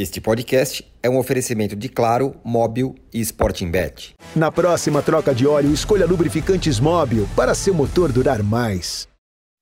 Este podcast é um oferecimento de Claro, Móbil e Sporting Bet. Na próxima troca de óleo, escolha lubrificantes Móbil para seu motor durar mais.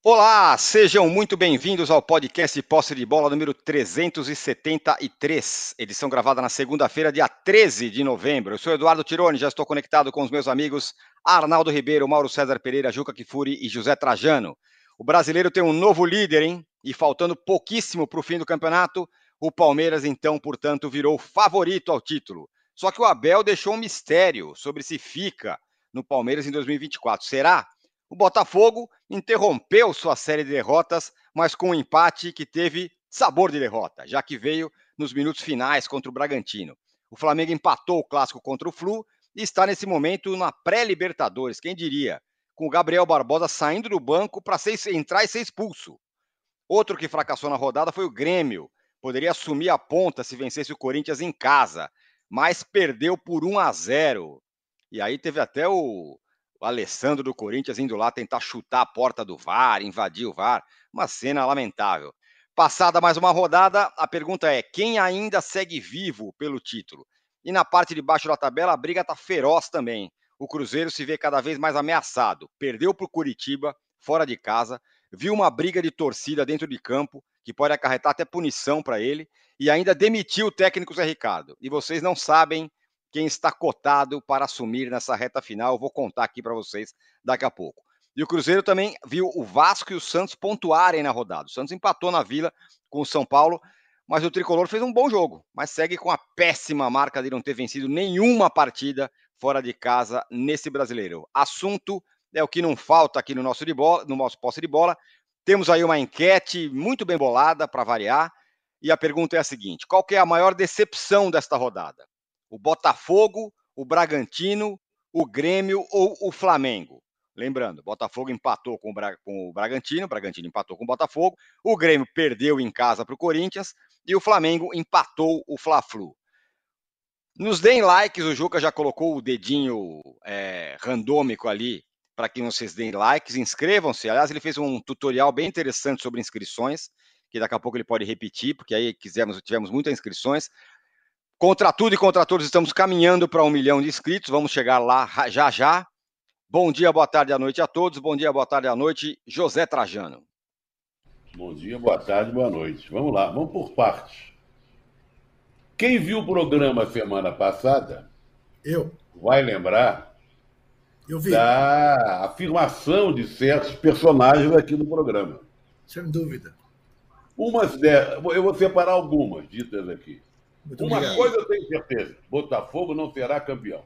Olá, sejam muito bem-vindos ao podcast Posse de Bola número 373, edição gravada na segunda-feira, dia 13 de novembro. Eu sou Eduardo Tironi, já estou conectado com os meus amigos Arnaldo Ribeiro, Mauro César Pereira, Juca Kifuri e José Trajano. O brasileiro tem um novo líder, hein? E faltando pouquíssimo para o fim do campeonato, o Palmeiras, então, portanto, virou favorito ao título. Só que o Abel deixou um mistério sobre se fica no Palmeiras em 2024. Será? O Botafogo interrompeu sua série de derrotas, mas com um empate que teve sabor de derrota, já que veio nos minutos finais contra o Bragantino. O Flamengo empatou o clássico contra o Flu e está nesse momento na pré-Libertadores, quem diria? Com o Gabriel Barbosa saindo do banco para entrar e ser expulso. Outro que fracassou na rodada foi o Grêmio, poderia assumir a ponta se vencesse o Corinthians em casa, mas perdeu por 1 a 0. E aí teve até o, Alessandro do Corinthians indo lá tentar chutar a porta do VAR, invadir o VAR, uma cena lamentável. Passada mais uma rodada, a pergunta é: quem ainda segue vivo pelo título? E na parte de baixo da tabela, a briga está feroz também. O Cruzeiro se vê cada vez mais ameaçado. Perdeu para o Curitiba, fora de casa, viu uma briga de torcida dentro de campo que pode acarretar até punição para ele, e ainda demitiu o técnico Zé Ricardo. E vocês não sabem quem está cotado para assumir nessa reta final. Eu vou contar aqui para vocês daqui a pouco. E o Cruzeiro também viu o Vasco e o Santos pontuarem na rodada. O Santos empatou na Vila com o São Paulo, mas o Tricolor fez um bom jogo, mas segue com a péssima marca de não ter vencido nenhuma partida fora de casa nesse brasileiro. Assunto é o que não falta aqui no nosso, de bola, no nosso posse de bola. Temos aí uma enquete muito bem bolada para variar. E a pergunta é a seguinte: qual é a maior decepção desta rodada? O Botafogo, o Bragantino, o Grêmio ou o Flamengo? Lembrando, Botafogo empatou com o, Bra com o Bragantino, o Bragantino empatou com o Botafogo, o Grêmio perdeu em casa para o Corinthians e o Flamengo empatou o Fla-Flu. Nos deem likes, o Juca já colocou o dedinho é, randômico ali para que vocês deem likes, inscrevam-se. Aliás, ele fez um tutorial bem interessante sobre inscrições, que daqui a pouco ele pode repetir, porque aí quisemos, tivemos muitas inscrições. Contra tudo e contra todos, estamos caminhando para um milhão de inscritos, vamos chegar lá já já. Bom dia, boa tarde, à noite a todos. Bom dia, boa tarde, à noite, José Trajano. Bom dia, boa tarde, boa noite. Vamos lá, vamos por partes. Quem viu o programa semana passada? Eu. Vai lembrar da afirmação de certos personagens aqui no programa. Sem dúvida. Umas de... Eu vou separar algumas ditas aqui. Muito Uma obrigado. coisa eu tenho certeza: Botafogo não será campeão.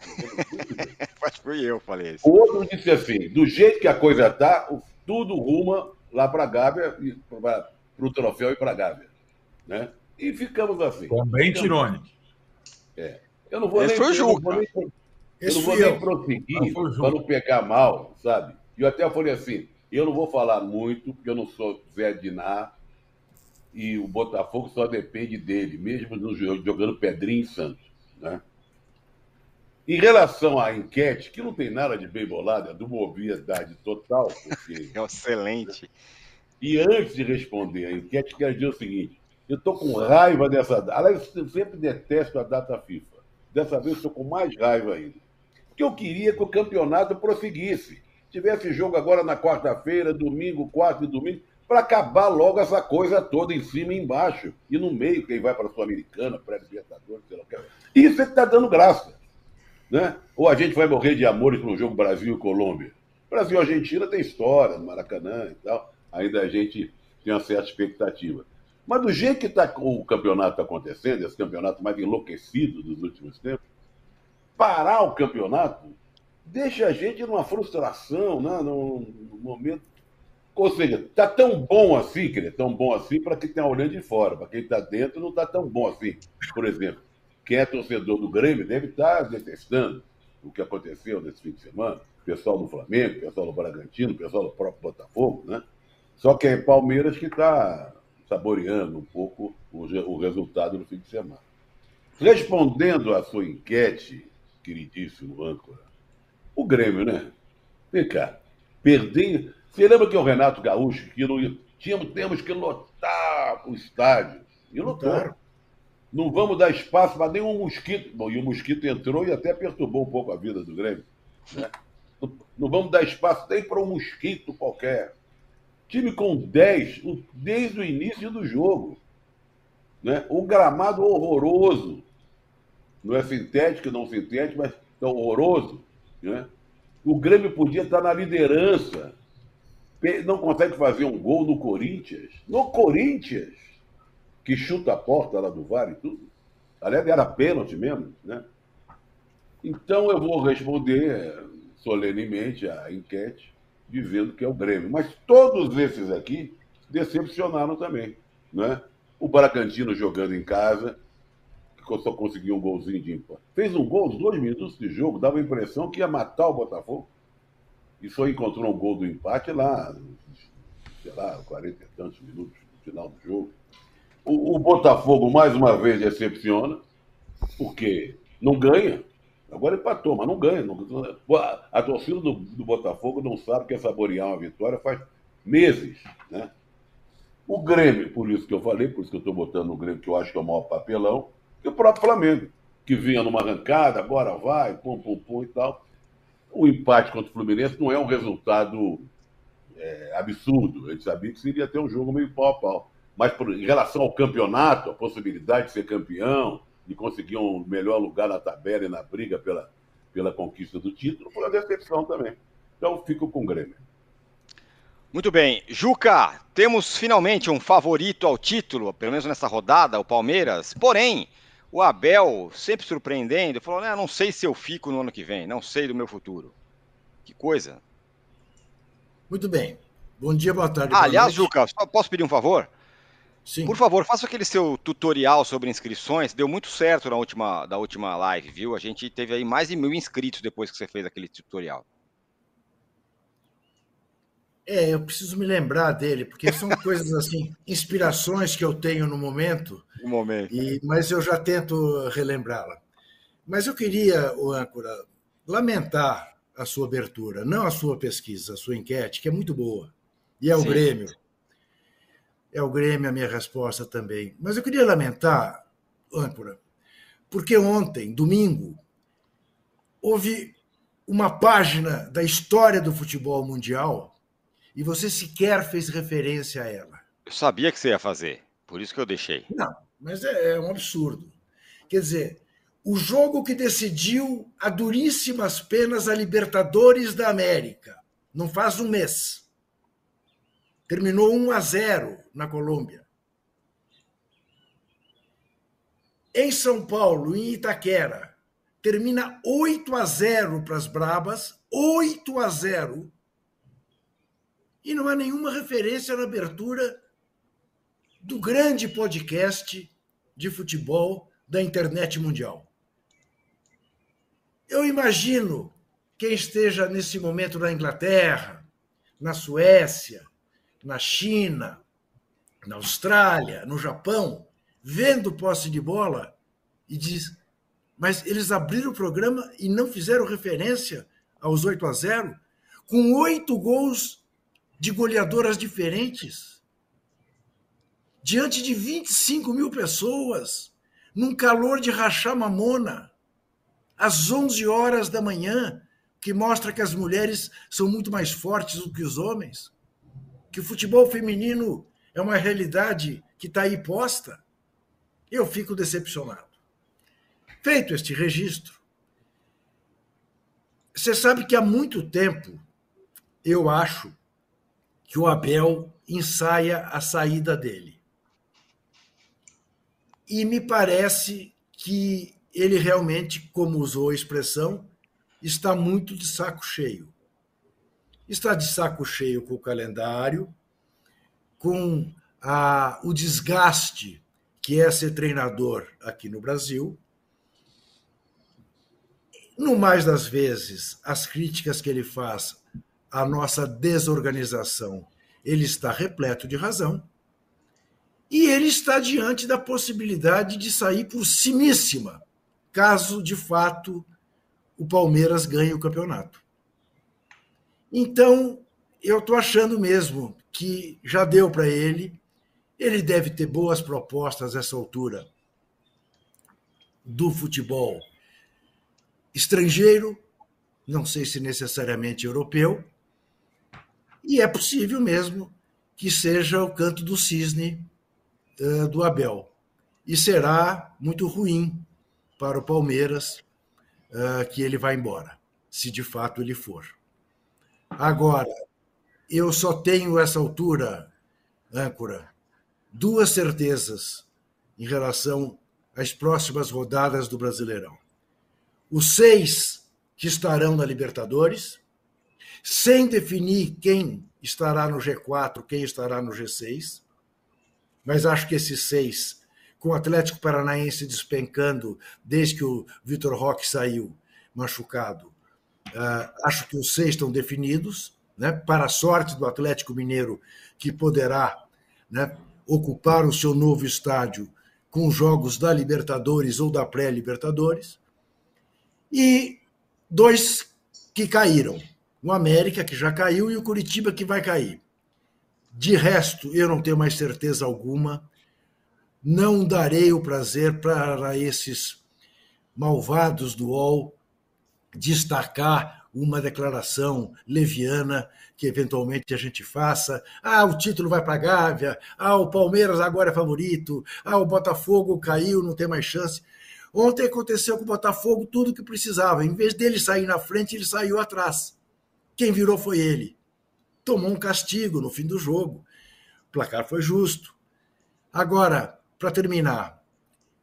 Mas fui eu falei isso. O outro disse assim: do jeito que a coisa está, tudo ruma lá para a Gávea, para o troféu e para a Gávea. Né? E ficamos assim. Também Tirone. É. Eu não vou Esse nem. Foi o Juca. Eu não vou nem prosseguir para não pegar mal, sabe? E eu até falei assim: eu não vou falar muito, porque eu não sou Zé Dinar, e o Botafogo só depende dele, mesmo jogando pedrinha em Santos. Né? Em relação à enquete, que não tem nada de bem bolada, é de uma obviedade total. Porque... É excelente. E antes de responder a enquete, quero dizer o seguinte: eu estou com raiva dessa data. Aliás, eu sempre detesto a data FIFA. Dessa vez estou com mais raiva ainda. Porque eu queria que o campeonato prosseguisse. Tivesse jogo agora na quarta-feira, domingo, quarto e domingo, para acabar logo essa coisa toda em cima e embaixo. E no meio, quem vai para a Sul-Americana, pré-libertadores, sei lá o que. Isso é que está dando graça. Né? Ou a gente vai morrer de amores no jogo Brasil e Colômbia. Brasil e Argentina tem história, no Maracanã e tal. Ainda a gente tem uma certa expectativa. Mas do jeito que tá, o campeonato acontecendo, esse campeonato mais enlouquecido dos últimos tempos, parar o campeonato deixa a gente numa frustração, né? num, momento. Ou seja, está tão bom assim, que tão bom assim para quem está olhando de fora. Para quem está dentro, não está tão bom assim. Por exemplo, quem é torcedor do Grêmio deve estar tá detestando o que aconteceu nesse fim de semana. Pessoal do Flamengo, pessoal do Bragantino, pessoal do próprio Botafogo, né? Só que é Palmeiras que está saboreando um pouco o, o resultado do fim de semana. Respondendo à sua enquete, queridíssimo âncora. O Grêmio, né? Vem cá. Perder. Você lembra que o Renato Gaúcho, que não tínhamos, temos que lotar o estádio. E lotou. Não vamos dar espaço para nenhum mosquito. Bom, e o mosquito entrou e até perturbou um pouco a vida do Grêmio. Né? Não, não vamos dar espaço nem para um mosquito qualquer. Time com 10 desde o início do jogo. Né? Um gramado horroroso. Não é sintético, não sintético, mas é horroroso. Né? O Grêmio podia estar na liderança. Não consegue fazer um gol no Corinthians. No Corinthians, que chuta a porta lá do VAR e tudo. Aliás, era pênalti mesmo, né? Então eu vou responder solenemente a enquete, dizendo que é o Grêmio. Mas todos esses aqui decepcionaram também, né? O Bragantino jogando em casa, só conseguiu um golzinho de ímpar. Fez um gol dois minutos de jogo, dava a impressão que ia matar o Botafogo. E só encontrou um gol do empate lá, sei lá, 40 e tantos minutos no final do jogo. O, o Botafogo, mais uma vez, decepciona, porque não ganha. Agora empatou, mas não ganha. Não, a torcida do, do Botafogo não sabe que é saborear uma vitória faz meses, né? O Grêmio, por isso que eu falei, por isso que eu estou botando o Grêmio, que eu acho que é o maior papelão, e o próprio Flamengo, que vinha numa arrancada, agora vai, pum, pum, pum e tal. O empate contra o Fluminense não é um resultado é, absurdo. A gente sabia que seria ter um jogo meio pau a pau. Mas por, em relação ao campeonato, a possibilidade de ser campeão, de conseguir um melhor lugar na tabela e na briga pela, pela conquista do título, foi uma decepção também. Então fico com o Grêmio. Muito bem. Juca, temos finalmente um favorito ao título, pelo menos nessa rodada, o Palmeiras. Porém, o Abel, sempre surpreendendo, falou: né, não sei se eu fico no ano que vem, não sei do meu futuro. Que coisa. Muito bem. Bom dia, boa tarde. Ah, aliás, Juca, posso pedir um favor? Sim. Por favor, faça aquele seu tutorial sobre inscrições. Deu muito certo na última, da última live, viu? A gente teve aí mais de mil inscritos depois que você fez aquele tutorial. É, eu preciso me lembrar dele, porque são coisas assim, inspirações que eu tenho no momento. No momento. E, mas eu já tento relembrá-la. Mas eu queria, o âncora, lamentar a sua abertura, não a sua pesquisa, a sua enquete, que é muito boa. E é o Sim. Grêmio. É o Grêmio a minha resposta também. Mas eu queria lamentar, âncora, porque ontem, domingo, houve uma página da história do futebol mundial e você sequer fez referência a ela. Eu sabia que você ia fazer, por isso que eu deixei. Não, mas é, é um absurdo. Quer dizer, o jogo que decidiu a duríssimas penas a Libertadores da América, não faz um mês. Terminou 1 a 0 na Colômbia. Em São Paulo, em Itaquera, termina 8 a 0 para as Brabas, 8 a 0. E não há nenhuma referência na abertura do grande podcast de futebol da internet mundial. Eu imagino quem esteja nesse momento na Inglaterra, na Suécia, na China, na Austrália, no Japão, vendo posse de bola e diz: mas eles abriram o programa e não fizeram referência aos 8 a 0, com oito gols de goleadoras diferentes, diante de 25 mil pessoas, num calor de rachar mamona, às 11 horas da manhã, que mostra que as mulheres são muito mais fortes do que os homens que o futebol feminino é uma realidade que está aí posta, eu fico decepcionado. Feito este registro, você sabe que há muito tempo eu acho que o Abel ensaia a saída dele. E me parece que ele realmente, como usou a expressão, está muito de saco cheio está de saco cheio com o calendário, com a, o desgaste que é ser treinador aqui no Brasil. No mais das vezes, as críticas que ele faz à nossa desorganização, ele está repleto de razão. E ele está diante da possibilidade de sair por cimíssima, caso de fato o Palmeiras ganhe o campeonato. Então, eu estou achando mesmo que já deu para ele. Ele deve ter boas propostas a essa altura do futebol estrangeiro, não sei se necessariamente europeu, e é possível mesmo que seja o canto do cisne uh, do Abel. E será muito ruim para o Palmeiras uh, que ele vá embora, se de fato ele for. Agora, eu só tenho essa altura, âncora, duas certezas em relação às próximas rodadas do Brasileirão. Os seis que estarão na Libertadores, sem definir quem estará no G4, quem estará no G6, mas acho que esses seis, com o Atlético Paranaense despencando desde que o Vitor Roque saiu machucado, uh, acho que os seis estão definidos, né, para a sorte do Atlético Mineiro, que poderá né, ocupar o seu novo estádio com jogos da Libertadores ou da pré-Libertadores, e dois que caíram. O América, que já caiu, e o Curitiba, que vai cair. De resto, eu não tenho mais certeza alguma. Não darei o prazer para esses malvados do UOL destacar uma declaração leviana que eventualmente a gente faça. Ah, o título vai para a Gávea. Ah, o Palmeiras agora é favorito. Ah, o Botafogo caiu, não tem mais chance. Ontem aconteceu com o Botafogo tudo o que precisava. Em vez dele sair na frente, ele saiu atrás. Quem virou foi ele. Tomou um castigo no fim do jogo. O placar foi justo. Agora, para terminar,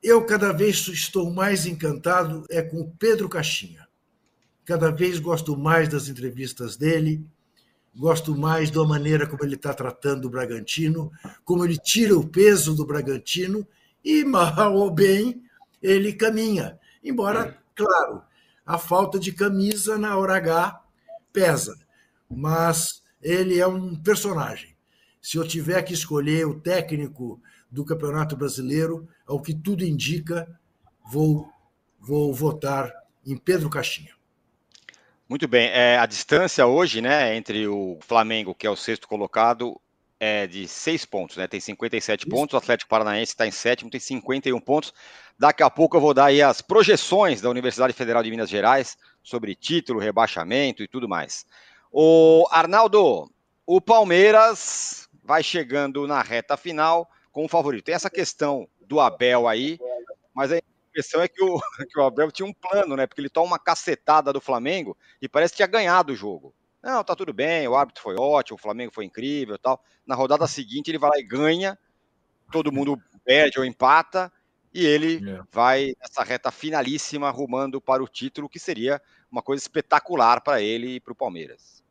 eu cada vez estou mais encantado é com o Pedro Caixinha. Cada vez gosto mais das entrevistas dele, gosto mais da maneira como ele está tratando o Bragantino, como ele tira o peso do Bragantino e, mal ou bem, ele caminha. Embora, claro, a falta de camisa na hora H pesa, mas ele é um personagem. Se eu tiver que escolher o técnico do Campeonato Brasileiro, ao que tudo indica, vou, vou votar em Pedro Caixinha. Muito bem. É, a distância hoje, né, entre o Flamengo, que é o sexto colocado, é de seis pontos, né? Tem 57 Isso. pontos. O Atlético Paranaense está em sétimo, tem 51 pontos. Daqui a pouco eu vou dar aí as projeções da Universidade Federal de Minas Gerais sobre título, rebaixamento e tudo mais. O Arnaldo, o Palmeiras vai chegando na reta final com o favorito. Tem essa questão do Abel aí, mas aí impressão é que o, que o Abel tinha um plano, né? Porque ele toma uma cacetada do Flamengo e parece que tinha ganhado o jogo. Não, tá tudo bem, o árbitro foi ótimo, o Flamengo foi incrível tal. Na rodada seguinte ele vai lá e ganha, todo mundo perde ou empata, e ele é. vai nessa reta finalíssima rumando para o título, que seria uma coisa espetacular para ele e para o Palmeiras.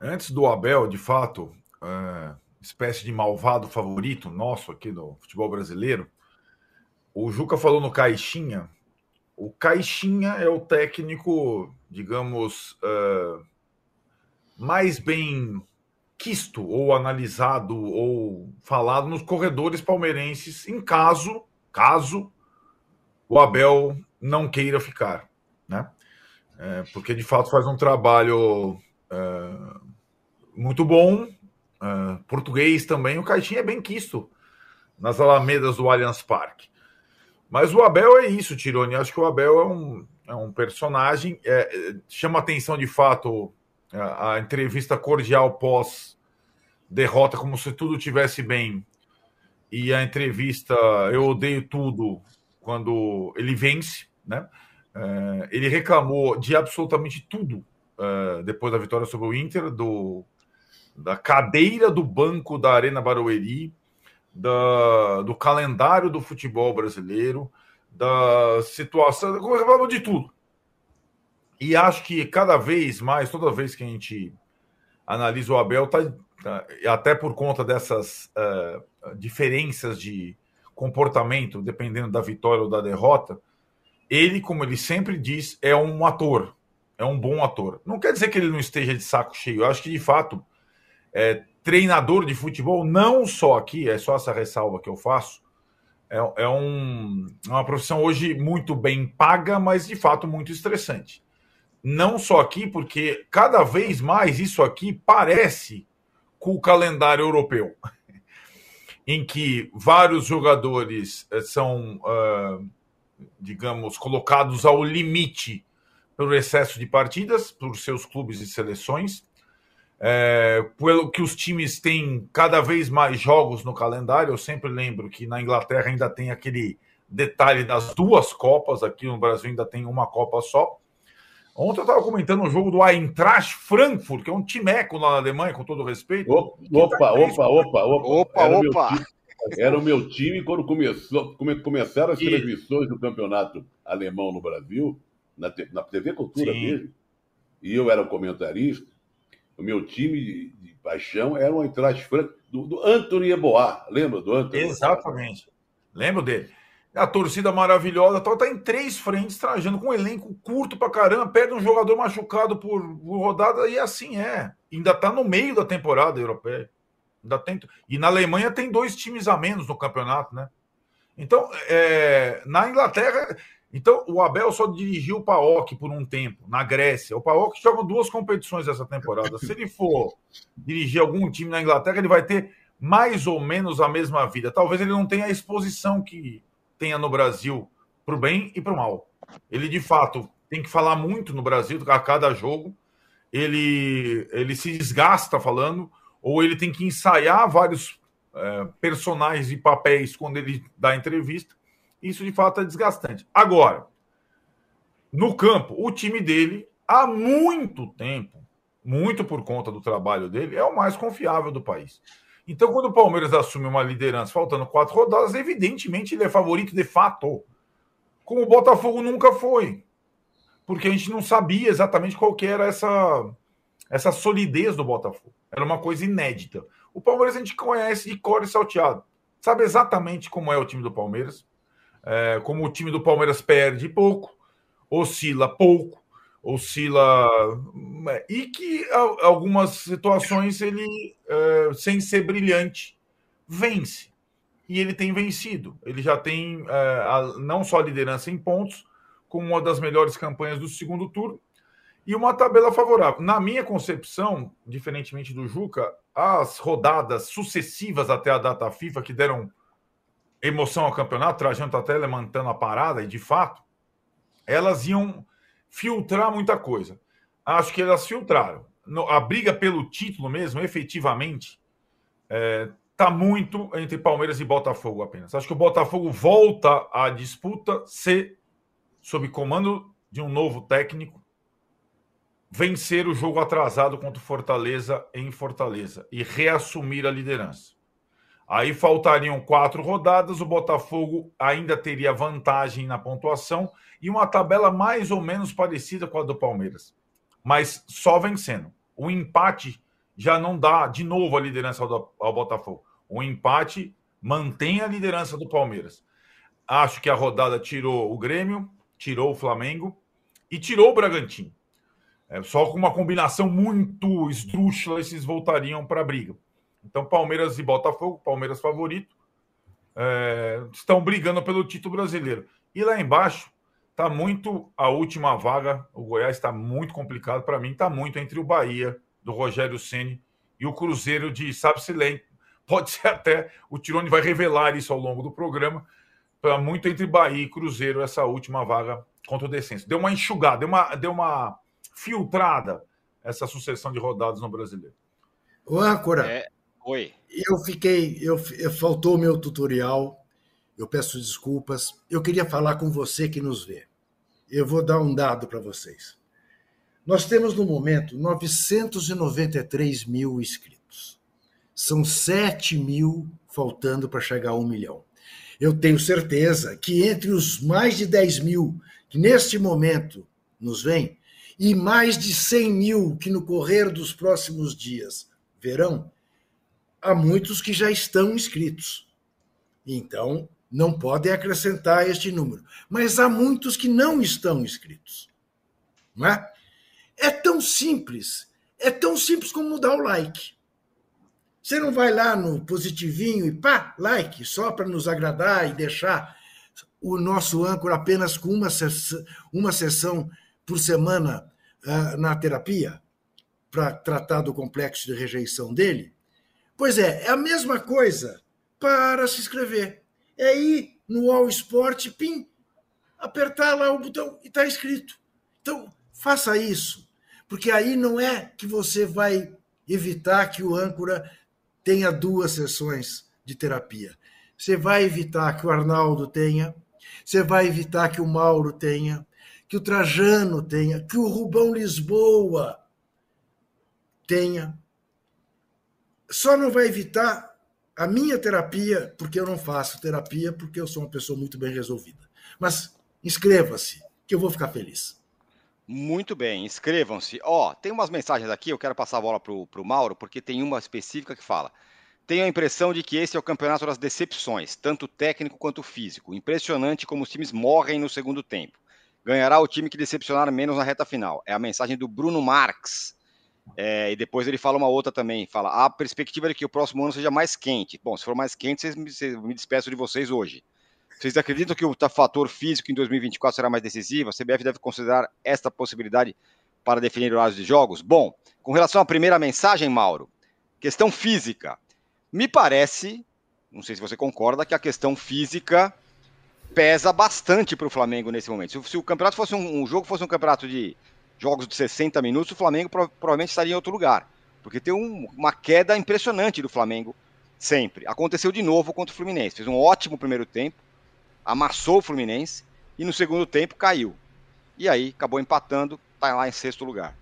Antes do Abel, de fato, é, espécie de malvado favorito nosso aqui no futebol brasileiro, o Juca falou no Caixinha. O Caixinha é o técnico, digamos, uh, mais bem quisto ou analisado ou falado nos corredores palmeirenses em caso, caso o Abel não queira ficar, né? É, porque de fato faz um trabalho é, muito bom, é, português também. O Caixinha é bem quisto nas alamedas do Allianz Parque. Mas o Abel é isso, Tironi. Acho que o Abel é um, é um personagem. É, é chama atenção de fato a, a, entrevista cordial pós derrota, como se tudo tivesse bem. E a entrevista Eu Odeio Tudo quando ele vence, né? É, ele reclamou de absolutamente tudo é, depois da vitória sobre o Inter, do, da cadeira do banco da Arena Barueri, da, do calendário do futebol brasileiro, da situação, reclamamos de tudo. E acho que cada vez mais, toda vez que a gente analisa o Abel, tá, tá até por conta dessas uh, diferenças de comportamento, dependendo da vitória ou da derrota, ele, como ele sempre diz, é um ator, é um bom ator. Não quer dizer que ele não esteja de saco cheio. Eu acho que, de fato, é, treinador de futebol, não só aqui, é só essa ressalva que eu faço, é, é, um, é uma profissão hoje muito bem paga, mas de fato muito estressante. Não só aqui, porque cada vez mais isso aqui parece com o calendário europeu, em que vários jogadores eh, são uh, digamos, colocados ao limite pelo excesso de partidas, por seus clubes e seleções, é, pelo que os times têm cada vez mais jogos no calendário. Eu sempre lembro que na Inglaterra ainda tem aquele detalhe das duas Copas, aqui no Brasil ainda tem uma Copa só. Ontem eu estava comentando um jogo do Eintracht Frankfurt, que é um timeco lá na Alemanha, com todo respeito. Opa, opa, opa, opa, opa. Opa, opa. Era o meu time quando começou, come, começaram as e... transmissões do campeonato alemão no Brasil, na, na TV Cultura Sim. mesmo, e eu era o comentarista. O meu time de, de paixão era o Eintracht Frankfurt, do, do Anthony Eboá. Lembra do Anthony? Exatamente. Lembro dele. A torcida maravilhosa, tal, tá em três frentes, trajando com um elenco curto pra caramba, perde um jogador machucado por, rodada, e assim é. Ainda tá no meio da temporada europeia. Ainda tem... E na Alemanha tem dois times a menos no campeonato, né? Então, é... na Inglaterra. Então, o Abel só dirigiu o PAOK por um tempo, na Grécia. O PAOK joga duas competições essa temporada. Se ele for dirigir algum time na Inglaterra, ele vai ter mais ou menos a mesma vida. Talvez ele não tenha a exposição que tenha no Brasil para o bem e para o mal. Ele, de fato, tem que falar muito no Brasil a cada jogo. Ele, ele se desgasta falando ou ele tem que ensaiar vários é, personagens e papéis quando ele dá entrevista. Isso de fato é desgastante. Agora, no campo, o time dele, há muito tempo, muito por conta do trabalho dele, é o mais confiável do país. Então, quando o Palmeiras assume uma liderança faltando quatro rodadas, evidentemente ele é favorito de fato. Como o Botafogo nunca foi. Porque a gente não sabia exatamente qual que era essa essa solidez do Botafogo. Era uma coisa inédita. O Palmeiras a gente conhece de cor e salteado. Sabe exatamente como é o time do Palmeiras. É, como o time do Palmeiras perde pouco, oscila pouco, oscila. É, e que algumas situações ele, é, sem ser brilhante, vence. E ele tem vencido. Ele já tem é, a, não só a liderança em pontos, como uma das melhores campanhas do segundo turno e uma tabela favorável. Na minha concepção, diferentemente do Juca, as rodadas sucessivas até a data FIFA que deram emoção ao campeonato, Trajando até levantando a parada, e de fato, elas iam filtrar muita coisa. Acho que elas filtraram. A briga pelo título mesmo, efetivamente, é, tá muito entre Palmeiras e Botafogo apenas. Acho que o Botafogo volta à disputa se sob comando de um novo técnico vencer o jogo atrasado contra o Fortaleza em Fortaleza e reassumir a liderança. Aí faltariam quatro rodadas, o Botafogo ainda teria vantagem na pontuação e uma tabela mais ou menos parecida com a do Palmeiras, mas só vencendo. O empate já não dá de novo a liderança ao, ao Botafogo. O empate mantém a liderança do Palmeiras. Acho que a rodada tirou o Grêmio, tirou o Flamengo e tirou o Bragantino. É, só com uma combinação muito esdrúxula, esses voltariam para a briga. Então, Palmeiras e Botafogo, Palmeiras favorito, é, estão brigando pelo título brasileiro. E lá embaixo está muito a última vaga. O Goiás está muito complicado para mim. Está muito entre o Bahia do Rogério Ceni e o Cruzeiro de sabe-se Pode ser até o Tirone vai revelar isso ao longo do programa. Está muito entre Bahia e Cruzeiro essa última vaga contra o descenso. Deu uma enxugada, deu uma, deu uma filtrada essa sucessão de rodadas no brasileiro. O âncora. É... Oi. Eu fiquei, eu, eu faltou o meu tutorial. Eu peço desculpas. Eu queria falar com você que nos vê. Eu vou dar um dado para vocês. Nós temos no momento 993 mil inscritos. São 7 mil faltando para chegar a um milhão. Eu tenho certeza que entre os mais de 10 mil que neste momento nos vêm, e mais de 100 mil que no correr dos próximos dias verão, há muitos que já estão inscritos. Então, não podem acrescentar este número. Mas há muitos que não estão inscritos. Não é? é tão simples. É tão simples como mudar o like. Você não vai lá no positivinho e pá, like, só para nos agradar e deixar o nosso âncora apenas com uma uma sessão por semana uh, na terapia para tratar do complexo de rejeição dele? Pois é, é a mesma coisa para se inscrever. É ir no All Sport, pim, apertar lá o botão e está escrito. Então, faça isso, porque aí não é que você vai evitar que o âncora tenha duas sessões de terapia. Você vai evitar que o Arnaldo tenha, você vai evitar que o Mauro tenha, que o Trajano tenha, que o Rubão Lisboa tenha. Só não vai evitar a minha terapia, porque eu não faço terapia, porque eu sou uma pessoa muito bem resolvida. Mas inscreva-se, que eu vou ficar feliz. Muito bem, inscrevam-se. Ó, tem umas mensagens aqui, eu quero passar a bola para o Mauro, porque tem uma específica que fala. Tenho a impressão de que esse é o campeonato das decepções, tanto técnico quanto físico. Impressionante como os times morrem no segundo tempo. Ganhará o time que decepcionar menos na reta final. É a mensagem do Bruno Marx. É, e depois ele fala uma outra também. Fala: a perspectiva é que o próximo ano seja mais quente. Bom, se for mais quente, vocês me, vocês, me despeço de vocês hoje. Vocês acreditam que o fator físico em 2024 será mais decisivo? A CBF deve considerar esta possibilidade para definir horários de jogos? Bom, com relação à primeira mensagem, Mauro, questão física. Me parece, não sei se você concorda, que a questão física pesa bastante para o Flamengo nesse momento. Se, se, o campeonato fosse um, um, jogo fosse um campeonato de jogos de 60 minutos, o Flamengo pro, provavelmente estaria em outro lugar. Porque tem um, uma queda impressionante do Flamengo sempre. Aconteceu de novo contra o Fluminense. Fez um ótimo primeiro tempo, amassou o Fluminense e no segundo tempo caiu. E aí acabou empatando, está lá em sexto lugar.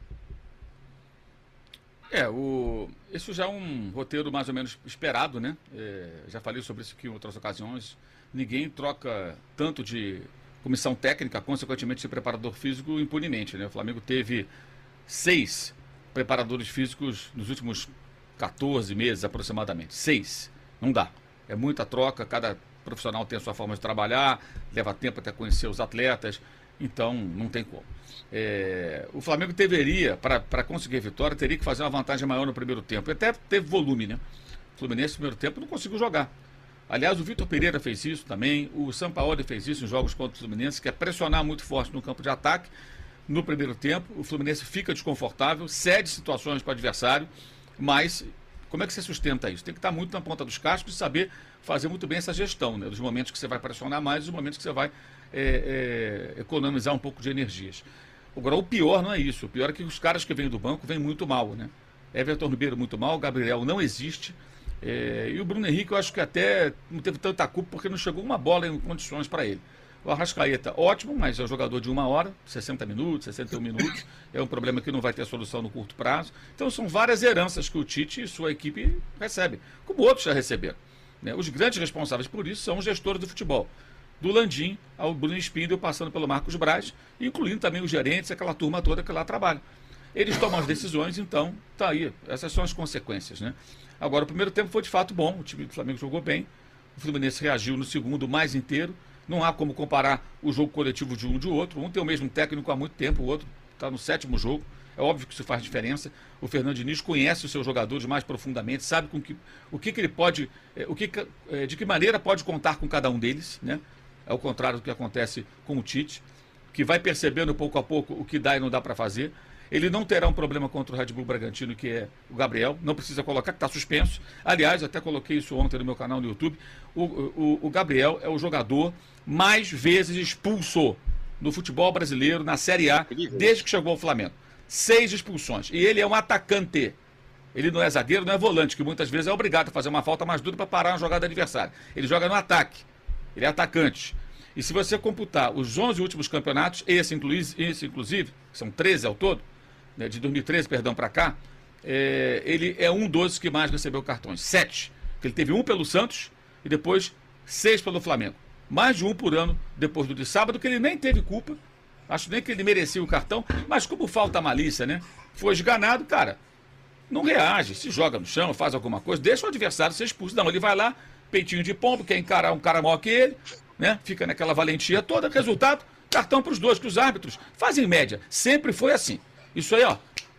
É, o... isso já é um roteiro mais ou menos esperado, né? É, já falei sobre isso aqui em outras ocasiões. Ninguém troca tanto de comissão técnica, consequentemente de preparador físico, impunemente, né? O Flamengo teve seis preparadores físicos nos últimos 14 meses aproximadamente. Seis. Não dá. É muita troca, cada profissional tem a sua forma de trabalhar, leva tempo até conhecer os atletas, então não tem como. É, o Flamengo deveria, para conseguir a vitória, teria que fazer uma vantagem maior no primeiro tempo. Até teve volume, né? O Fluminense no primeiro tempo não conseguiu jogar. Aliás, o Vitor Pereira fez isso também, o Sampaoli fez isso em jogos contra o Fluminense, que é pressionar muito forte no campo de ataque. No primeiro tempo, o Fluminense fica desconfortável, cede situações para o adversário, mas como é que você sustenta isso? Tem que estar muito na ponta dos cascos e saber fazer muito bem essa gestão, né? Dos momentos que você vai pressionar mais dos momentos que você vai é, é, economizar um pouco de energias. Agora, o pior não é isso. O pior é que os caras que vêm do banco vêm muito mal, né? Everton Ribeiro muito mal, Gabriel não existe. É, e o Bruno Henrique, eu acho que até não teve tanta culpa porque não chegou uma bola em condições para ele. O Arrascaeta, ótimo, mas é um jogador de uma hora, 60 minutos, 61 minutos. É um problema que não vai ter solução no curto prazo. Então são várias heranças que o Tite e sua equipe recebem, como outros já receberam. Né? Os grandes responsáveis por isso são os gestores do futebol do Landim ao Bruno Spindel, passando pelo Marcos Braz, incluindo também os gerentes, aquela turma toda que lá trabalha. Eles tomam as decisões, então, tá aí. Essas são as consequências, né? Agora, o primeiro tempo foi de fato bom, o time do Flamengo jogou bem, o Fluminense reagiu no segundo mais inteiro. Não há como comparar o jogo coletivo de um de outro. Um tem o mesmo técnico há muito tempo, o outro está no sétimo jogo. É óbvio que isso faz diferença. O Fernando Diniz conhece os seus jogadores mais profundamente, sabe com que, o que, que ele pode, eh, o que, eh, de que maneira pode contar com cada um deles, né? É o contrário do que acontece com o Tite, que vai percebendo pouco a pouco o que dá e não dá para fazer. Ele não terá um problema contra o Red Bull Bragantino, que é o Gabriel. Não precisa colocar, que está suspenso. Aliás, até coloquei isso ontem no meu canal no YouTube. O, o, o Gabriel é o jogador mais vezes expulso no futebol brasileiro, na Série A, desde que chegou ao Flamengo. Seis expulsões. E ele é um atacante. Ele não é zagueiro, não é volante, que muitas vezes é obrigado a fazer uma falta mais dura para parar uma jogada adversária. Ele joga no ataque. Ele é atacante. E se você computar os 11 últimos campeonatos, esse, esse inclusive, são 13 ao todo, né, de 2013, perdão, para cá, é, ele é um dos que mais recebeu cartões. Sete. Ele teve um pelo Santos e depois seis pelo Flamengo. Mais de um por ano depois do de sábado, que ele nem teve culpa. Acho nem que ele merecia o cartão, mas como falta malícia, né? Foi esganado, cara. Não reage, se joga no chão, faz alguma coisa, deixa o adversário ser expulso. Não, ele vai lá, peitinho de pombo, quer encarar um cara maior que ele, né? Fica naquela valentia toda. Resultado, cartão para os dois, que os árbitros fazem média. Sempre foi assim. Isso aí, ó,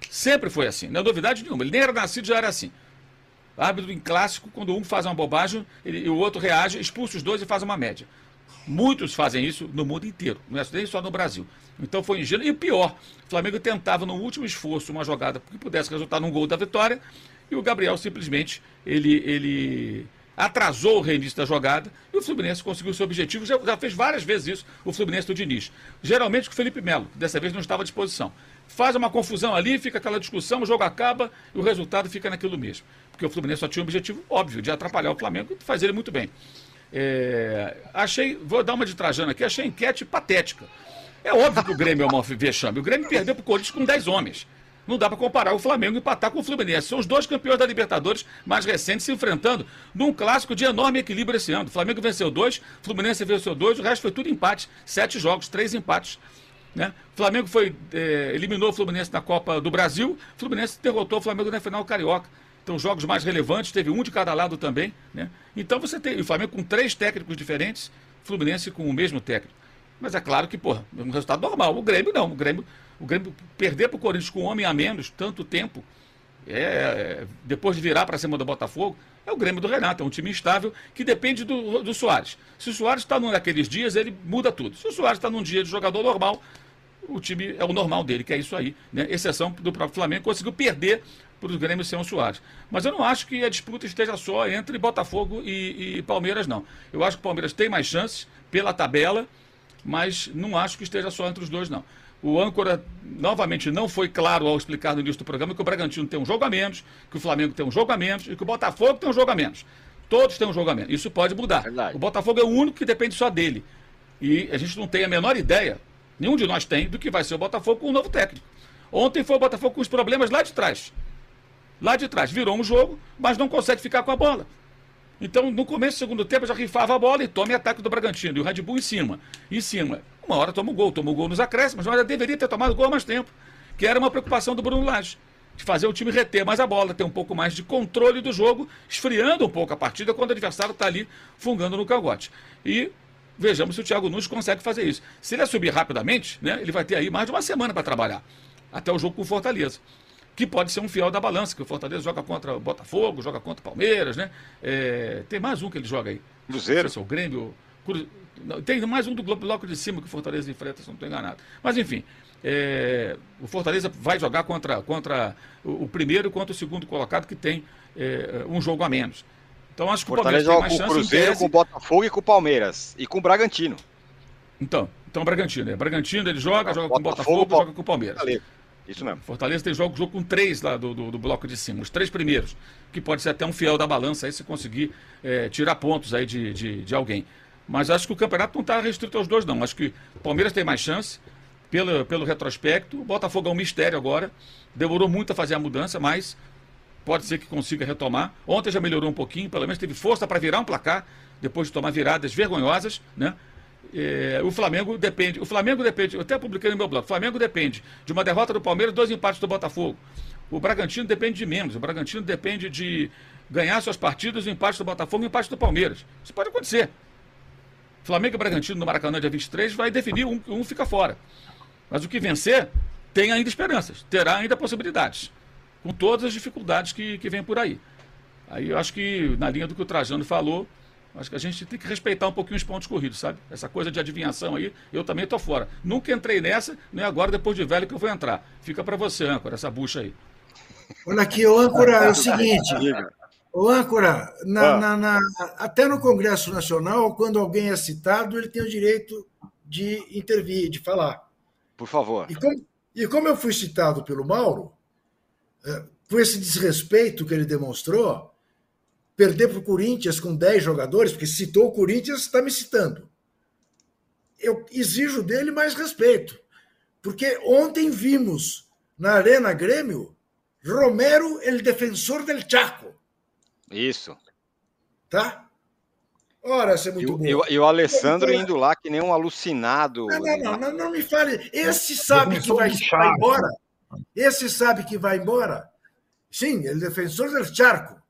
sempre foi assim. Não é novidade nenhuma. Ele nem era nascido, já era assim. Árbitro em clássico, quando um faz uma bobagem ele, e o outro reage, expulsa os dois e faz uma média. Muitos fazem isso no mundo inteiro, não é nem só no Brasil. Então foi ingênuo. E pior, o Flamengo tentava no último esforço uma jogada que pudesse resultar num gol da vitória e o Gabriel simplesmente ele, ele atrasou o reinício da jogada e o Fluminense conseguiu seu objetivo. Já, já fez várias vezes isso o Fluminense do Diniz. Geralmente com o Felipe Melo, dessa vez não estava à disposição. Faz uma confusão ali, fica aquela discussão, o jogo acaba e o resultado fica naquilo mesmo. Porque o Fluminense só tinha um objetivo óbvio de atrapalhar o Flamengo e faz ele muito bem. É, achei, vou dar uma de Trajano aqui, achei a enquete patética. É óbvio que o Grêmio é uma vexame. O Grêmio perdeu para o Corinthians com 10 homens. Não dá para comparar o Flamengo empatar com o Fluminense. São os dois campeões da Libertadores mais recentes se enfrentando num clássico de enorme equilíbrio esse ano. O Flamengo venceu dois, o Fluminense venceu dois, o resto foi tudo empate. Sete jogos, três empates. Né? O Flamengo foi, é, eliminou o Fluminense na Copa do Brasil, o Fluminense derrotou o Flamengo na final carioca. Então, jogos mais relevantes, teve um de cada lado também. Né? Então, você tem o Flamengo com três técnicos diferentes, o Fluminense com o mesmo técnico. Mas é claro que, pô, é um resultado normal. O Grêmio não. O Grêmio o Grêmio perder para o Corinthians com um homem a menos, tanto tempo, é, é depois de virar para cima do Botafogo, é o Grêmio do Renato, é um time instável que depende do, do Soares. Se o Soares está num daqueles dias, ele muda tudo. Se o Soares está num dia de jogador normal, o time é o normal dele, que é isso aí. Né? Exceção do próprio Flamengo, conseguiu perder para o Grêmio sem o Soares. Mas eu não acho que a disputa esteja só entre Botafogo e, e Palmeiras, não. Eu acho que o Palmeiras tem mais chances pela tabela, mas não acho que esteja só entre os dois, não. O âncora, novamente, não foi claro ao explicar no início do programa que o Bragantino tem um jogo a menos, que o Flamengo tem um jogo a menos e que o Botafogo tem um jogo a menos. Todos têm um jogo a menos. Isso pode mudar. Verdade. O Botafogo é o único que depende só dele. E a gente não tem a menor ideia, nenhum de nós tem, do que vai ser o Botafogo com o novo técnico. Ontem foi o Botafogo com os problemas lá de trás. Lá de trás. Virou um jogo, mas não consegue ficar com a bola. Então, no começo do segundo tempo, já rifava a bola e tome ataque do Bragantino. E o Red Bull em cima. Em cima. Uma hora toma o gol, toma o gol nos acréscimos, mas deveria ter tomado gol há mais tempo. Que era uma preocupação do Bruno Lage. De fazer o time reter mais a bola, ter um pouco mais de controle do jogo, esfriando um pouco a partida quando o adversário está ali fungando no cangote. E vejamos se o Thiago Nunes consegue fazer isso. Se ele subir rapidamente, né, ele vai ter aí mais de uma semana para trabalhar. Até o jogo com o Fortaleza que pode ser um fiel da balança, que o Fortaleza joga contra o Botafogo, joga contra o Palmeiras, né? É, tem mais um que ele joga aí. Cruzeiro. Se é o Grêmio. Cru... Tem mais um do bloco de cima que o Fortaleza enfrenta, se não estou enganado. Mas enfim, é, o Fortaleza vai jogar contra, contra o, o, primeiro contra o segundo colocado que tem é, um jogo a menos. Então acho que o Palmeiras tem mais chance. Com o Cruzeiro, com o Botafogo e com o Palmeiras. E com o Bragantino. Então, então o Bragantino. É. Bragantino ele joga, joga com o Botafogo, joga com o Palmeiras. Isso mesmo. Fortaleza tem jogo, jogo com três lá do, do, do, bloco de cima, os três primeiros, que pode ser até um fiel da balança aí se conseguir é, tirar pontos aí de, de, de, alguém. Mas acho que o campeonato não está restrito aos dois, não. Acho que o Palmeiras tem mais chance pelo, pelo retrospecto. O Botafogo é um mistério agora. Demorou muito a fazer a mudança, mas pode ser que consiga retomar. Ontem já melhorou um pouquinho, pelo menos teve força para virar um placar, depois de tomar viradas vergonhosas, né? É, o Flamengo depende. O Flamengo depende. Eu até publiquei no meu blog. O Flamengo depende de uma derrota do Palmeiras, dois empates do Botafogo. O Bragantino depende de menos. O Bragantino depende de ganhar suas partidas, o empate do Botafogo e o empate do Palmeiras. Isso pode acontecer. Flamengo e Bragantino no Maracanã, dia 23, vai definir, um, um fica fora. Mas o que vencer tem ainda esperanças, terá ainda possibilidades, com todas as dificuldades que, que vêm por aí. Aí eu acho que, na linha do que o Trajano falou, Acho que a gente tem que respeitar um pouquinho os pontos corridos, sabe? Essa coisa de adivinhação aí, eu também estou fora. Nunca entrei nessa, nem agora, depois de velho, que eu vou entrar. Fica para você, âncora, essa bucha aí. Olha aqui, o âncora, é o seguinte. O âncora, na, ah. na, na, até no Congresso Nacional, quando alguém é citado, ele tem o direito de intervir, de falar. Por favor. E como, e como eu fui citado pelo Mauro, é, com esse desrespeito que ele demonstrou, perder para o Corinthians com 10 jogadores, porque citou o Corinthians, está me citando. Eu exijo dele mais respeito. Porque ontem vimos na Arena Grêmio Romero, el defensor del Chaco. Isso. Tá? Ora, isso é muito e, bom. E, e o Alessandro indo lá que nem um alucinado. Não, não, não, não, não me fale. Esse sabe que vai, vai embora. Esse sabe que vai embora. Sim, ele defensor del Charco.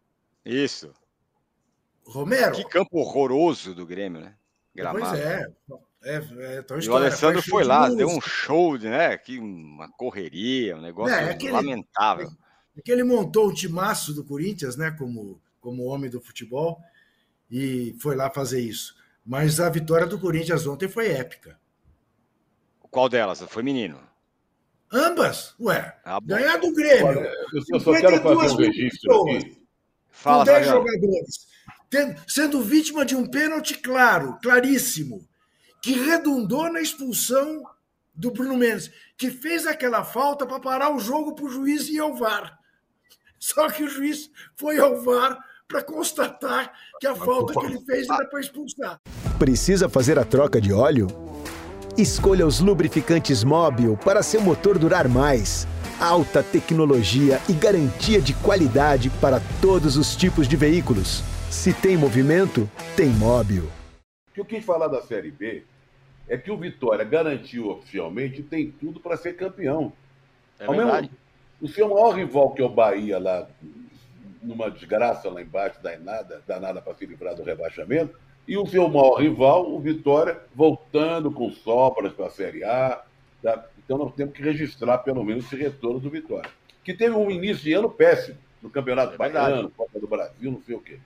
Isso. Romero. Que campo horroroso do Grêmio, né? Gramado. Pois é. É, é então e o Alessandro foi lá, deu um show, né? Que uma correria, um negócio é, aquele, lamentável. É que ele montou o timaço do Corinthians, né? Como, como homem do futebol, e foi lá fazer isso. Mas a vitória do Corinthians ontem foi épica. Qual delas? Foi menino? Ambas, ué. Ah, ganhar do Grêmio. eu só quero fazer um registro aqui. Fala, com 10 jogadores. sendo vítima de um pênalti claro, claríssimo, que redundou na expulsão do Bruno Mendes, que fez aquela falta para parar o jogo para o juiz ir ao VAR. Só que o juiz foi ao VAR para constatar que a falta que ele fez era para expulsar. Precisa fazer a troca de óleo? Escolha os lubrificantes Móbil para seu motor durar mais. Alta tecnologia e garantia de qualidade para todos os tipos de veículos. Se tem movimento, tem Móbil. O que eu quis falar da Série B é que o Vitória garantiu oficialmente tem tudo para ser campeão. É verdade. Mesmo, o seu maior rival, que é o Bahia, lá numa desgraça lá embaixo, danada, danada para se livrar do rebaixamento, e o seu maior rival, o Vitória, voltando com sobras para a Série A. Tá? Então nós temos que registrar pelo menos esse retorno do Vitória. Que teve um início de ano péssimo no Campeonato é Baiano, Copa do Brasil, não sei o quê.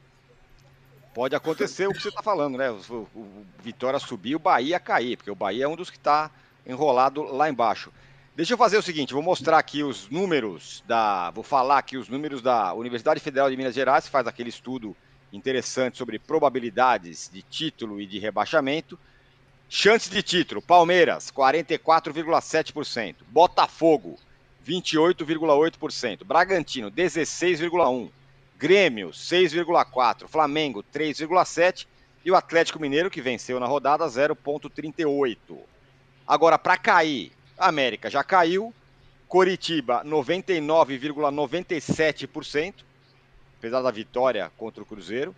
Pode acontecer o que você está falando, né? O, o, Vitória subir, o Bahia cair, porque o Bahia é um dos que está enrolado lá embaixo. Deixa eu fazer o seguinte, vou mostrar aqui os números da. Vou falar aqui os números da Universidade Federal de Minas Gerais, que faz aquele estudo interessante sobre probabilidades de título e de rebaixamento. Chances de título: Palmeiras, 44,7%. Botafogo, 28,8%. Bragantino, 16,1%. Grêmio, 6,4%. Flamengo, 3,7%. E o Atlético Mineiro, que venceu na rodada, 0,38%. Agora, para cair, América já caiu. Coritiba, 99,97% apesar da vitória contra o Cruzeiro.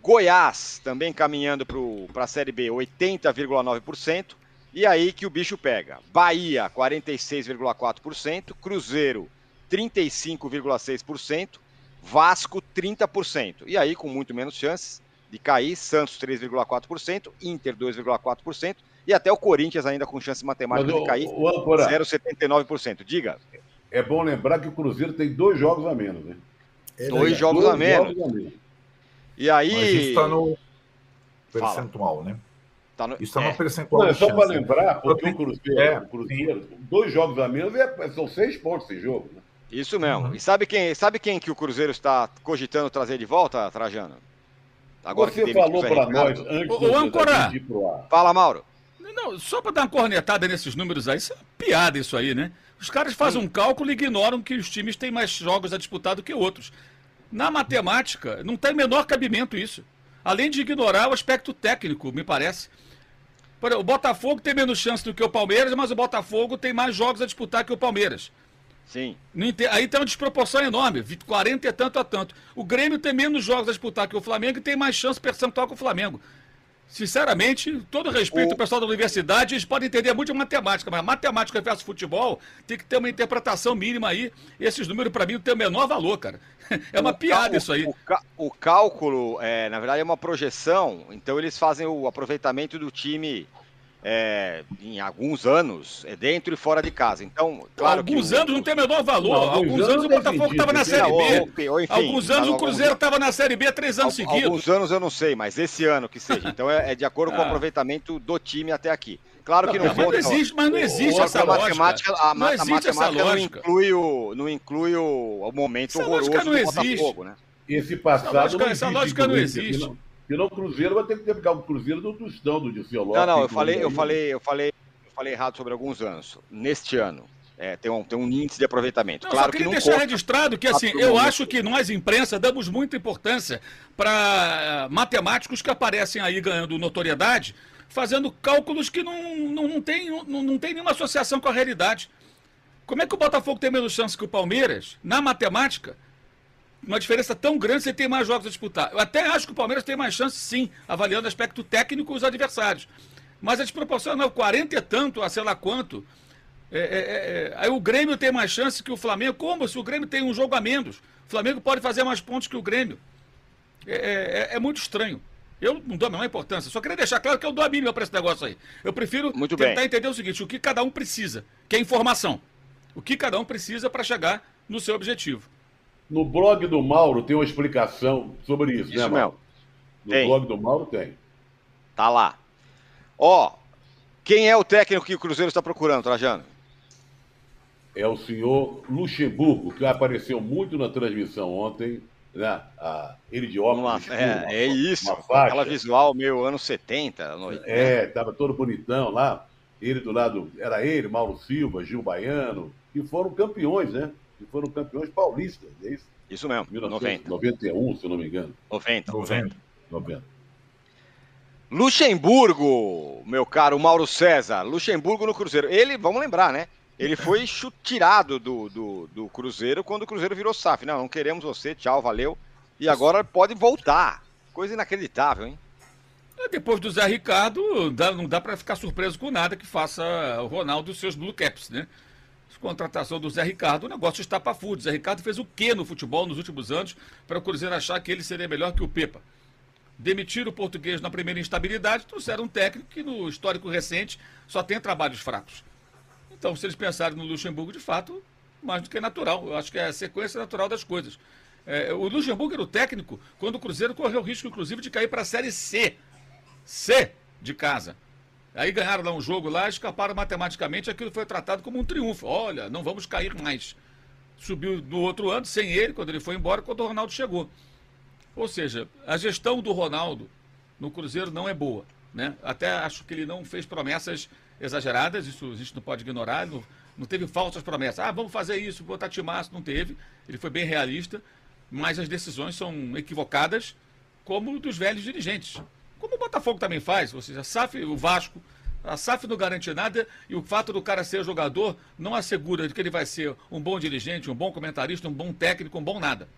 Goiás também caminhando para a Série B, 80,9%. E aí que o bicho pega. Bahia, 46,4%. Cruzeiro, 35,6%. Vasco, 30%. E aí, com muito menos chances de cair, Santos, 3,4%. Inter, 2,4%. E até o Corinthians ainda com chance matemática Mas, de cair, 0,79%. Diga. É bom lembrar que o Cruzeiro tem dois jogos a menos, né? É dois jogos dois a menos. Jogos a menos. E aí. Mas isso está no percentual, Fala. né? Tá no... Isso está é. no percentual. Não, é só para lembrar, porque o Cruzeiro, é, o Cruzeiro dois jogos a menos é, são seis pontos esse jogo. Né? Isso mesmo. Uhum. E sabe quem, sabe quem que o Cruzeiro está cogitando trazer de volta, Trajano? Agora Você falou para nós antes o, o Ancora. Fala, Mauro. Não, só para dar uma cornetada nesses números aí, isso é piada isso aí, né? Os caras fazem um cálculo e ignoram que os times têm mais jogos a disputar do que outros. Na matemática, não tem menor cabimento isso. Além de ignorar o aspecto técnico, me parece. O Botafogo tem menos chance do que o Palmeiras, mas o Botafogo tem mais jogos a disputar que o Palmeiras. Sim. Aí tem uma desproporção enorme, 40 e tanto a tanto. O Grêmio tem menos jogos a disputar que o Flamengo e tem mais chance percentual que o Flamengo. Sinceramente, todo respeito o... ao pessoal da universidade, eles podem entender muito de matemática, mas matemática versus futebol tem que ter uma interpretação mínima aí. Esses números, para mim, não tem o menor valor, cara. É uma o piada isso aí. O, o cálculo, é, na verdade, é uma projeção, então eles fazem o aproveitamento do time é, em alguns anos, é dentro e fora de casa. Então, claro alguns que anos não tem o menor valor. Não, alguns, anos, anos o Botafogo estava na Série B. Ou, enfim, alguns anos o Cruzeiro estava na Série B há três anos seguidos. Alguns anos eu não sei, mas esse ano que seja. Então é, é de acordo com o ah. aproveitamento do time até aqui. Claro que não, não mas não existe, mas não existe essa matemática. A, não existe a matemática não inclui o, não inclui o, o momento essa horroroso não do Botafogo, né? Esse passado essa lógica, essa lógica não existe. Senão o Cruzeiro vai ter que pegar o Cruzeiro do Tostão, do Dirceu Não, não, eu falei, eu falei, eu falei, eu falei errado sobre alguns anos. Neste ano, é, tem, um, tem um índice de aproveitamento. Não, claro só queria que não deixar registrado que assim, eu acho que nós, imprensa, damos muita importância para eh, matemáticos que aparecem aí ganhando notoriedade, fazendo cálculos que não, não, não, tem, não, não tem nenhuma associação com a realidade. Como é que o Botafogo tem menos chance que o Palmeiras, na matemática, uma diferença tão grande, você tem mais jogos a disputar. Eu até acho que o Palmeiras tem mais chance, sim, avaliando o aspecto técnico os adversários. Mas a desproporção não, 40 e tanto, a sei lá quanto. É, é, é, aí o Grêmio tem mais chance que o Flamengo. Como? Se o Grêmio tem um jogo a menos. O Flamengo pode fazer mais pontos que o Grêmio. É, é, é muito estranho. Eu não dou a menor importância. Só queria deixar claro que eu dou a mínima para esse negócio aí. Eu prefiro muito tentar bem. entender o seguinte: o que cada um precisa, que é informação. O que cada um precisa para chegar no seu objetivo. No blog do Mauro tem uma explicação sobre isso, isso né, Mauro? No tem. blog do Mauro tem. Tá lá. Ó, quem é o técnico que o Cruzeiro está procurando, Trajano? É o senhor Luxemburgo, que apareceu muito na transmissão ontem né? A, ele de óculos. Uma, é, uma, é isso. Aquela visual meio anos 70. É, tava todo bonitão lá. Ele do lado, era ele, Mauro Silva, Gil Baiano, que foram campeões, né? Que foram campeões paulistas, é isso? Isso mesmo, 1991, se eu não me engano. 90. 90. 90. Luxemburgo, meu caro Mauro César, Luxemburgo no Cruzeiro. Ele, vamos lembrar, né? Ele foi tirado do, do, do, Cruzeiro quando o Cruzeiro virou SAF. Não, não queremos você, tchau, valeu. E agora pode voltar. Coisa inacreditável, hein? É, depois do Zé Ricardo, não dá para ficar surpreso com nada que faça o Ronaldo e os seus Blue Caps, né? Contratação do Zé Ricardo, o negócio está para fundo. Zé Ricardo fez o que no futebol nos últimos anos para o Cruzeiro achar que ele seria melhor que o Pepa? Demitiram o português na primeira instabilidade, trouxeram um técnico que no histórico recente só tem trabalhos fracos. Então, se eles pensarem no Luxemburgo, de fato, mais do que natural. Eu acho que é a sequência natural das coisas. É, o Luxemburgo era o técnico quando o Cruzeiro correu o risco, inclusive, de cair para a Série C. C de casa. Aí ganharam lá um jogo lá, escaparam matematicamente, aquilo foi tratado como um triunfo. Olha, não vamos cair mais. Subiu no outro ano, sem ele, quando ele foi embora, quando o Ronaldo chegou. Ou seja, a gestão do Ronaldo no Cruzeiro não é boa. Né? Até acho que ele não fez promessas exageradas, isso a gente não pode ignorar, não, não teve falsas promessas. Ah, vamos fazer isso, botar timaço, não teve. Ele foi bem realista, mas as decisões são equivocadas, como dos velhos dirigentes. Como o Botafogo também faz, ou seja, a SAF, o Vasco, a SAF não garante nada e o fato do cara ser jogador não assegura que ele vai ser um bom dirigente, um bom comentarista, um bom técnico, um bom nada.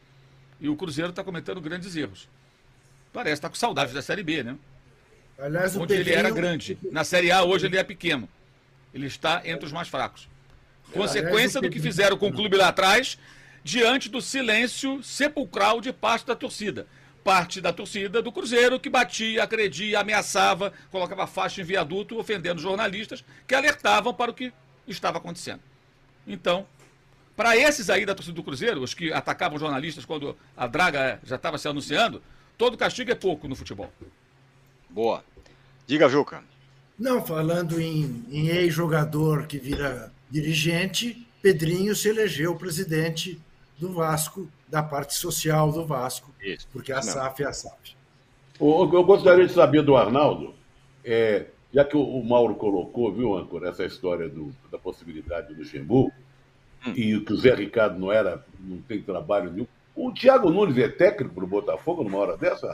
E o Cruzeiro está cometendo grandes erros. Parece estar tá com saudade da Série B, né? Aliás, Onde Pedrinho... ele era grande. Na Série A, hoje ele é pequeno. Ele está entre os mais fracos. Consequência do que fizeram com o clube lá atrás, diante do silêncio sepulcral de parte da torcida. Parte da torcida do Cruzeiro que batia, agredia, ameaçava, colocava faixa em viaduto, ofendendo jornalistas que alertavam para o que estava acontecendo. Então, para esses aí da torcida do Cruzeiro, os que atacavam jornalistas quando a draga já estava se anunciando, todo castigo é pouco no futebol. Boa. Diga, Juca. Não, falando em, em ex-jogador que vira dirigente, Pedrinho se elegeu presidente do Vasco, da parte social do Vasco, Isso. porque a SAF é a SAF. Eu gostaria de saber do Arnaldo, é, já que o Mauro colocou, viu, Ancor, essa história do, da possibilidade do Luxemburgo, hum. e que o Zé Ricardo não era, não tem trabalho nenhum. O Thiago Nunes é técnico do Botafogo numa hora dessa?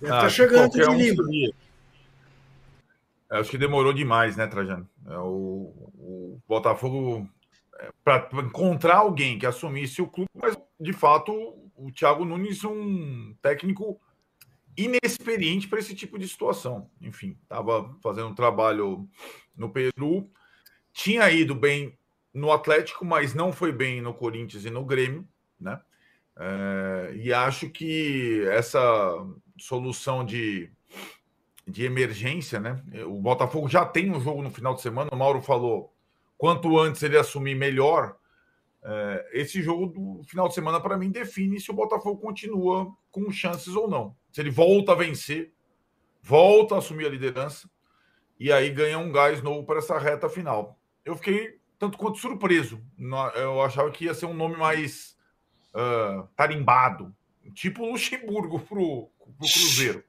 Deve estar tá chegando de Lima. Acho que demorou demais, né, Trajano? É, o, o Botafogo, para encontrar alguém que assumisse o clube, mas de fato o Thiago Nunes um técnico inexperiente para esse tipo de situação. Enfim, estava fazendo um trabalho no Peru, tinha ido bem no Atlético, mas não foi bem no Corinthians e no Grêmio, né? É, e acho que essa solução de, de emergência, né? O Botafogo já tem um jogo no final de semana. O Mauro falou: quanto antes ele assumir, melhor. É, esse jogo do final de semana, para mim, define se o Botafogo continua com chances ou não. Se ele volta a vencer, volta a assumir a liderança e aí ganha um gás novo para essa reta final. Eu fiquei tanto quanto surpreso. Eu achava que ia ser um nome mais uh, tarimbado, tipo Luxemburgo pro, pro Cruzeiro.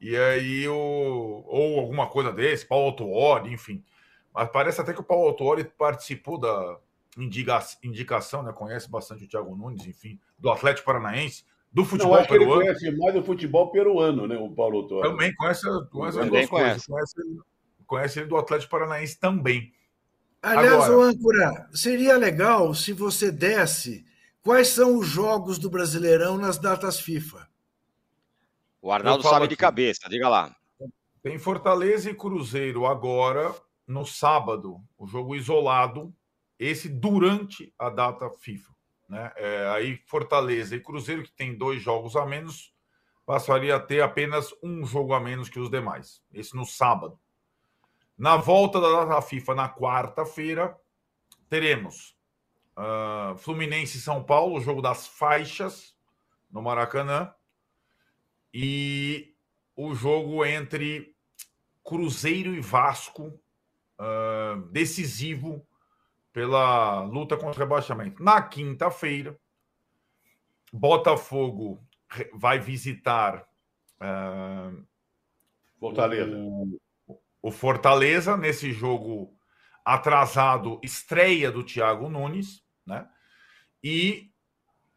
E aí, o, ou alguma coisa desse, Paulo Autuori, enfim. Mas parece até que o Paulo Autuori participou da indica, indicação, né? Conhece bastante o Thiago Nunes, enfim, do Atlético Paranaense, do futebol Não, peruano. ele conhece mais o futebol peruano, né? O Paulo Autuori. Também conhece, conhece as duas conhece. Conhece, conhece ele do Atlético Paranaense também. Aliás, Agora, o âncora, seria legal se você desse quais são os jogos do Brasileirão nas datas FIFA. O Arnaldo sabe de cabeça, diga lá. Tem Fortaleza e Cruzeiro agora, no sábado, o jogo isolado, esse durante a data FIFA. Né? É, aí Fortaleza e Cruzeiro, que tem dois jogos a menos, passaria a ter apenas um jogo a menos que os demais. Esse no sábado. Na volta da data FIFA, na quarta-feira, teremos uh, Fluminense e São Paulo, o jogo das faixas, no Maracanã e o jogo entre Cruzeiro e Vasco, uh, decisivo pela luta contra o rebaixamento. Na quinta-feira, Botafogo vai visitar uh, Fortaleza. O, o, Fortaleza nesse jogo atrasado, estreia do Thiago Nunes, né? E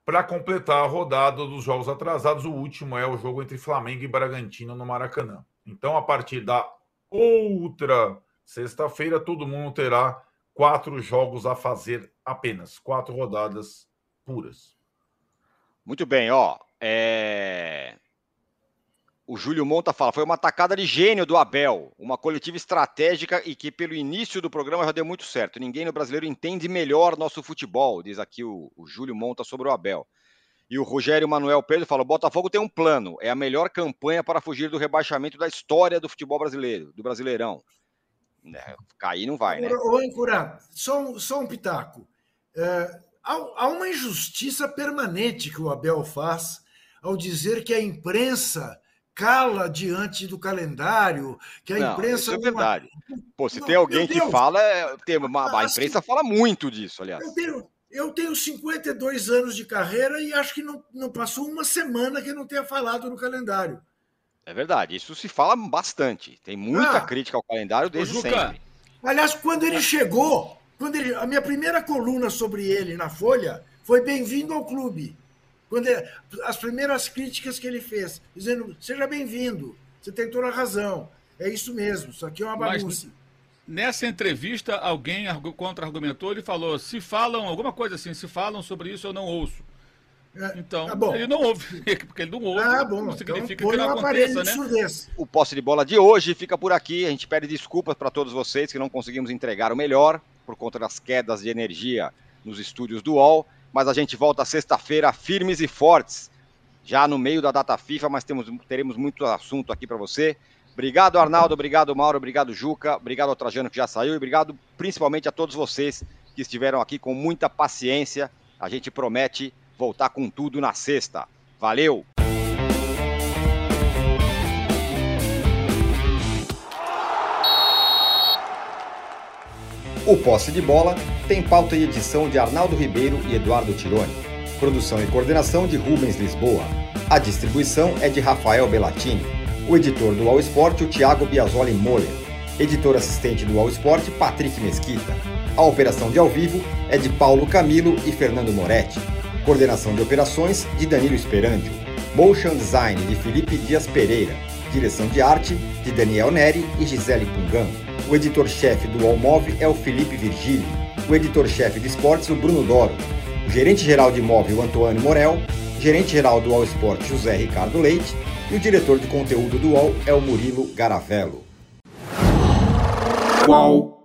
para completar a rodada dos jogos atrasados, o último é o jogo entre Flamengo e Bragantino no Maracanã. Então, a partir da outra sexta-feira, todo mundo terá quatro jogos a fazer apenas, quatro rodadas puras. Muito bem, ó. É... O Júlio Monta fala: foi uma tacada de gênio do Abel, uma coletiva estratégica e que, pelo início do programa, já deu muito certo. Ninguém no brasileiro entende melhor nosso futebol, diz aqui o, o Júlio Monta sobre o Abel. E o Rogério Manuel Pedro fala: o Botafogo tem um plano, é a melhor campanha para fugir do rebaixamento da história do futebol brasileiro, do Brasileirão. É, cair não vai, né? Ô, Encurá, só, um, só um pitaco. É, há, há uma injustiça permanente que o Abel faz ao dizer que a imprensa cala diante do calendário, que a não, imprensa. Isso é verdade. Pô, se não, tem alguém que fala, é, tem uma, a imprensa fala muito disso, aliás. Eu tenho, eu tenho 52 anos de carreira e acho que não, não passou uma semana que eu não tenha falado no calendário. É verdade, isso se fala bastante. Tem muita ah, crítica ao calendário desde sempre. Aliás, quando ele chegou, quando ele, a minha primeira coluna sobre ele na Folha foi Bem-vindo ao Clube. Quando ele, as primeiras críticas que ele fez, dizendo: seja bem-vindo, você tem toda a razão, é isso mesmo, isso aqui é uma bagunça. Mas, nessa entrevista, alguém contra-argumentou, ele falou: se falam, alguma coisa assim, se falam sobre isso, eu não ouço. É, então, tá ele não ouve, porque ele não ouve. Ah, bom. Não significa então, que não aconteça, né? O posse de bola de hoje fica por aqui. A gente pede desculpas para todos vocês que não conseguimos entregar o melhor por conta das quedas de energia nos estúdios do UOL mas a gente volta sexta-feira firmes e fortes, já no meio da data FIFA, mas temos, teremos muito assunto aqui para você. Obrigado, Arnaldo, obrigado, Mauro, obrigado, Juca, obrigado ao Trajano que já saiu e obrigado principalmente a todos vocês que estiveram aqui com muita paciência. A gente promete voltar com tudo na sexta. Valeu! O Posse de Bola tem pauta e edição de Arnaldo Ribeiro e Eduardo Tironi. Produção e coordenação de Rubens Lisboa. A distribuição é de Rafael Bellatini. O editor do All Sport, o Thiago Biasoli Moller. Editor assistente do All Sport, Patrick Mesquita. A operação de ao vivo é de Paulo Camilo e Fernando Moretti. Coordenação de operações de Danilo Esperandio. Motion Design de Felipe Dias Pereira. Direção de arte de Daniel Neri e Gisele Pungan. O editor-chefe do Allmove é o Felipe Virgílio. O editor-chefe de esportes, o Bruno Doro. O gerente-geral de imóvel, Antônio Morel. Gerente-geral do All Sport, José Ricardo Leite. E o diretor de conteúdo do UOL é o Murilo Garavello. Qual?